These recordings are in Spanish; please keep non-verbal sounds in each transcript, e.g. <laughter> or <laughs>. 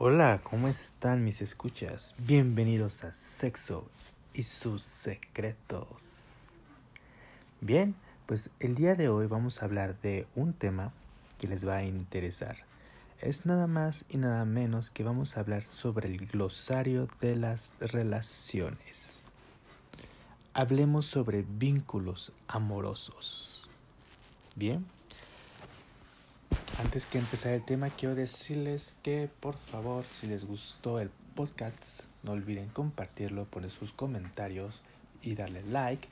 Hola, ¿cómo están mis escuchas? Bienvenidos a Sexo y sus secretos. Bien, pues el día de hoy vamos a hablar de un tema que les va a interesar. Es nada más y nada menos que vamos a hablar sobre el glosario de las relaciones. Hablemos sobre vínculos amorosos. Bien, antes que empezar el tema, quiero decirles que por favor, si les gustó el podcast, no olviden compartirlo, poner sus comentarios y darle like.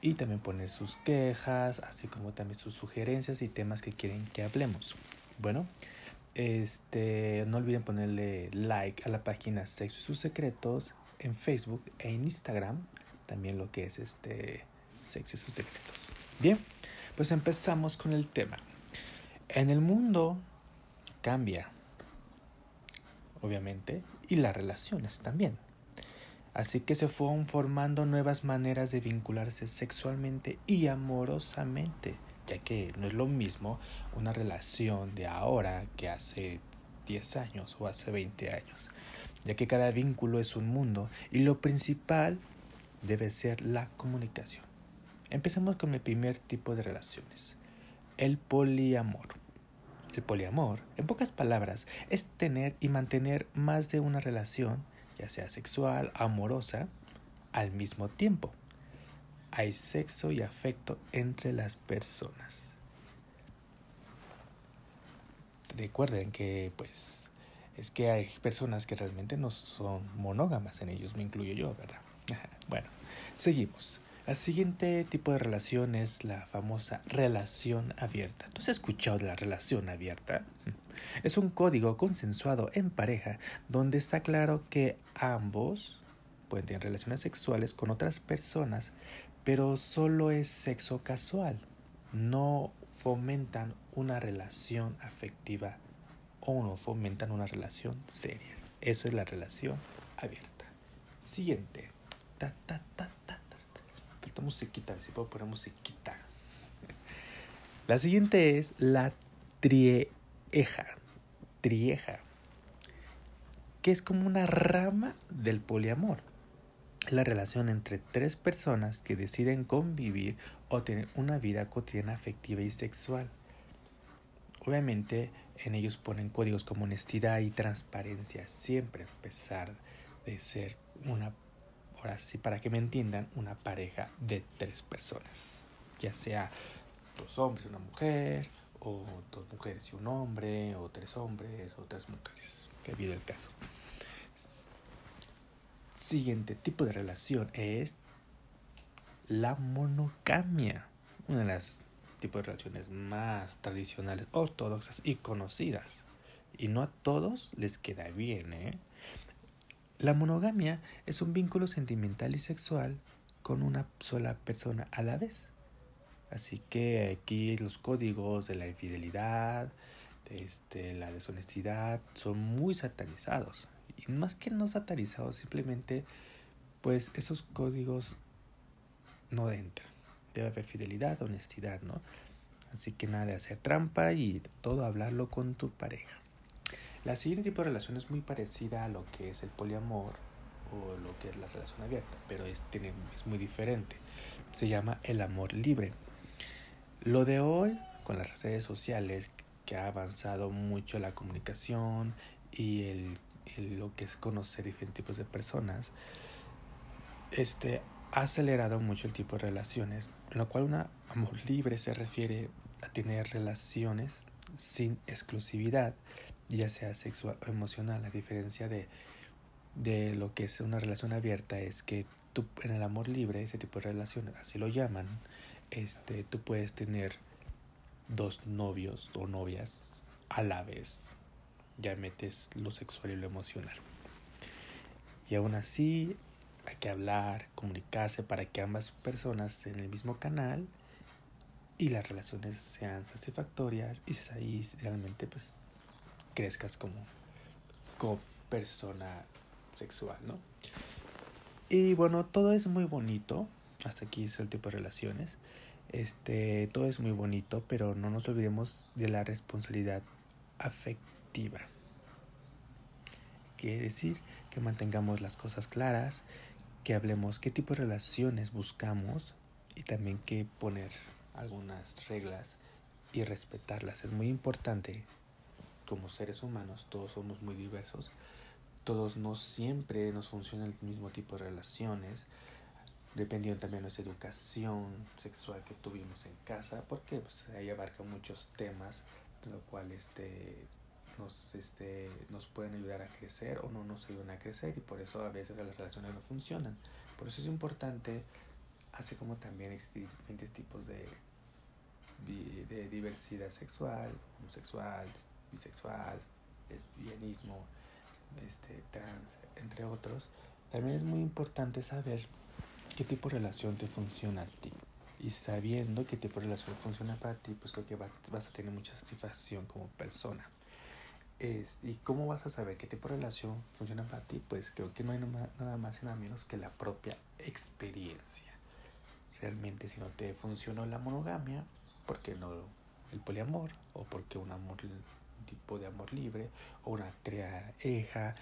Y también poner sus quejas, así como también sus sugerencias y temas que quieren que hablemos. Bueno, este, no olviden ponerle like a la página Sexo y sus secretos en Facebook e en Instagram. También lo que es este Sexo y sus secretos. Bien, pues empezamos con el tema. En el mundo cambia, obviamente, y las relaciones también. Así que se fueron formando nuevas maneras de vincularse sexualmente y amorosamente, ya que no es lo mismo una relación de ahora que hace 10 años o hace 20 años, ya que cada vínculo es un mundo y lo principal debe ser la comunicación. Empecemos con el primer tipo de relaciones, el poliamor. El poliamor, en pocas palabras, es tener y mantener más de una relación, ya sea sexual, amorosa, al mismo tiempo. Hay sexo y afecto entre las personas. Recuerden que, pues, es que hay personas que realmente no son monógamas en ellos, me incluyo yo, ¿verdad? <laughs> bueno, seguimos. El siguiente tipo de relación es la famosa relación abierta. ¿Tú has escuchado de la relación abierta? Es un código consensuado en pareja donde está claro que ambos pueden tener relaciones sexuales con otras personas, pero solo es sexo casual. No fomentan una relación afectiva o no fomentan una relación seria. Eso es la relación abierta. Siguiente. Ta, ta, ta, ta musiquita, si puedo poner musiquita. La siguiente es la trieja. Trieja. Que es como una rama del poliamor. La relación entre tres personas que deciden convivir o tener una vida cotidiana afectiva y sexual. Obviamente en ellos ponen códigos como honestidad y transparencia, siempre a pesar de ser una ahora sí, para que me entiendan, una pareja de tres personas, ya sea dos hombres y una mujer, o dos mujeres y un hombre, o tres hombres, o tres mujeres, que habido el caso. Siguiente tipo de relación es la monogamia, una de las tipos de relaciones más tradicionales, ortodoxas y conocidas. Y no a todos les queda bien, ¿eh? La monogamia es un vínculo sentimental y sexual con una sola persona a la vez. Así que aquí los códigos de la infidelidad, este, la deshonestidad son muy satanizados. Y más que no satanizados, simplemente pues esos códigos no entran. Debe haber fidelidad, honestidad, ¿no? Así que nada de hacer trampa y todo hablarlo con tu pareja. La siguiente tipo de relación es muy parecida a lo que es el poliamor o lo que es la relación abierta, pero es, tiene, es muy diferente. Se llama el amor libre. Lo de hoy, con las redes sociales, que ha avanzado mucho la comunicación y el, lo que es conocer diferentes tipos de personas, este, ha acelerado mucho el tipo de relaciones, en lo cual un amor libre se refiere a tener relaciones sin exclusividad ya sea sexual o emocional, a diferencia de, de lo que es una relación abierta, es que tú en el amor libre, ese tipo de relaciones, así lo llaman, este, tú puedes tener dos novios o novias a la vez. Ya metes lo sexual y lo emocional. Y aún así hay que hablar, comunicarse para que ambas personas en el mismo canal y las relaciones sean satisfactorias y ahí realmente pues crezcas como, persona sexual, ¿no? Y bueno, todo es muy bonito. Hasta aquí es el tipo de relaciones. Este, todo es muy bonito, pero no nos olvidemos de la responsabilidad afectiva. que decir, que mantengamos las cosas claras, que hablemos qué tipo de relaciones buscamos y también que poner algunas reglas y respetarlas. Es muy importante como seres humanos, todos somos muy diversos, todos no siempre nos funciona el mismo tipo de relaciones, dependiendo también de nuestra educación sexual que tuvimos en casa, porque pues, ahí abarca muchos temas, lo cual este, nos, este, nos pueden ayudar a crecer o no nos ayudan a crecer y por eso a veces las relaciones no funcionan. Por eso es importante, así como también existen diferentes tipos de, de diversidad sexual, homosexual, bisexual, lesbianismo, este, trans, entre otros, también es muy importante saber qué tipo de relación te funciona a ti. Y sabiendo qué tipo de relación funciona para ti, pues creo que vas a tener mucha satisfacción como persona. Este, ¿Y cómo vas a saber qué tipo de relación funciona para ti? Pues creo que no hay nada más y nada menos que la propia experiencia. Realmente si no te funcionó la monogamia, ¿por qué no el poliamor? ¿O porque un amor tipo de amor libre o una triaeja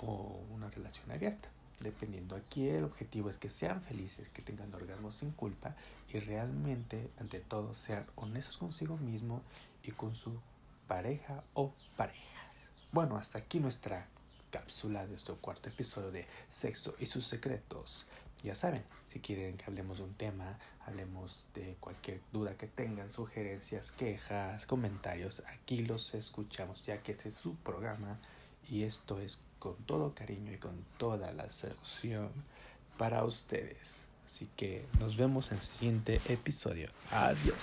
o una relación abierta. Dependiendo aquí, el objetivo es que sean felices, que tengan orgasmos sin culpa y realmente, ante todo, sean honestos consigo mismo y con su pareja o parejas. Bueno, hasta aquí nuestra cápsula de este cuarto episodio de Sexo y sus secretos. Ya saben, si quieren que hablemos de un tema, hablemos de cualquier duda que tengan, sugerencias, quejas, comentarios, aquí los escuchamos, ya que este es su programa y esto es con todo cariño y con toda la seducción para ustedes. Así que nos vemos en el siguiente episodio. Adiós.